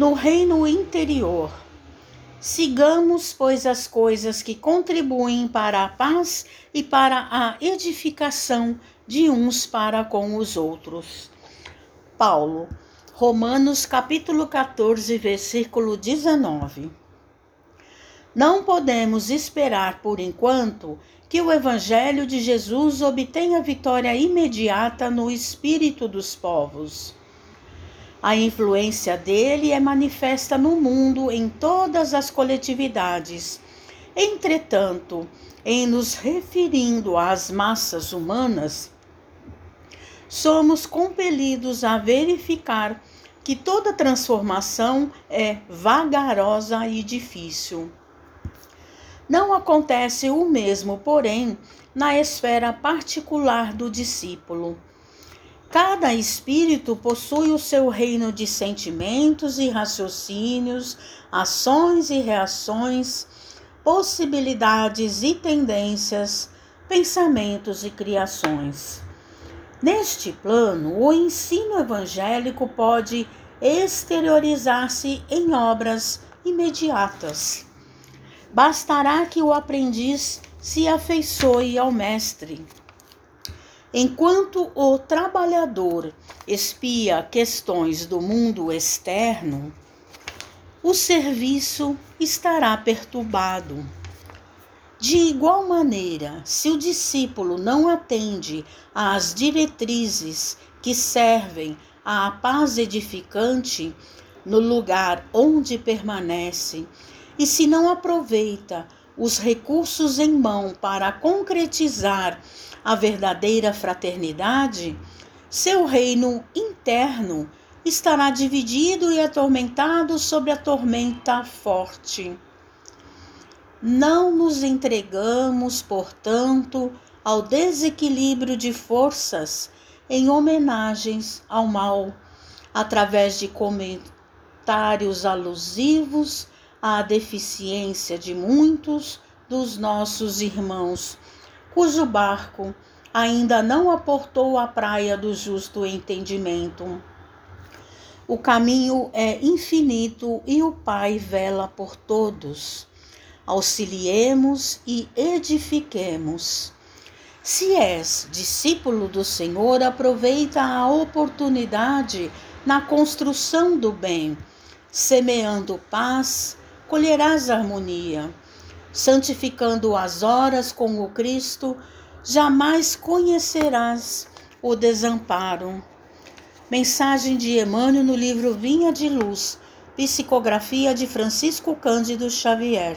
no reino interior. Sigamos, pois, as coisas que contribuem para a paz e para a edificação de uns para com os outros. Paulo, Romanos capítulo 14, versículo 19. Não podemos esperar por enquanto que o Evangelho de Jesus obtenha vitória imediata no espírito dos povos. A influência dele é manifesta no mundo em todas as coletividades. Entretanto, em nos referindo às massas humanas, somos compelidos a verificar que toda transformação é vagarosa e difícil. Não acontece o mesmo, porém, na esfera particular do discípulo. Cada espírito possui o seu reino de sentimentos e raciocínios, ações e reações, possibilidades e tendências, pensamentos e criações. Neste plano, o ensino evangélico pode exteriorizar-se em obras imediatas. Bastará que o aprendiz se afeiçoe ao mestre Enquanto o trabalhador espia questões do mundo externo, o serviço estará perturbado. De igual maneira, se o discípulo não atende às diretrizes que servem à paz edificante no lugar onde permanece, e se não aproveita os recursos em mão para concretizar a verdadeira fraternidade, seu reino interno estará dividido e atormentado sobre a tormenta forte. Não nos entregamos, portanto, ao desequilíbrio de forças em homenagens ao mal, através de comentários alusivos à deficiência de muitos dos nossos irmãos cujo barco ainda não aportou à praia do justo entendimento. O caminho é infinito e o Pai vela por todos. Auxiliemos e edifiquemos. Se és discípulo do Senhor, aproveita a oportunidade na construção do bem. Semeando paz, colherás harmonia santificando as horas com o Cristo, jamais conhecerás o desamparo. Mensagem de Emmanuel no livro Vinha de Luz, psicografia de Francisco Cândido Xavier.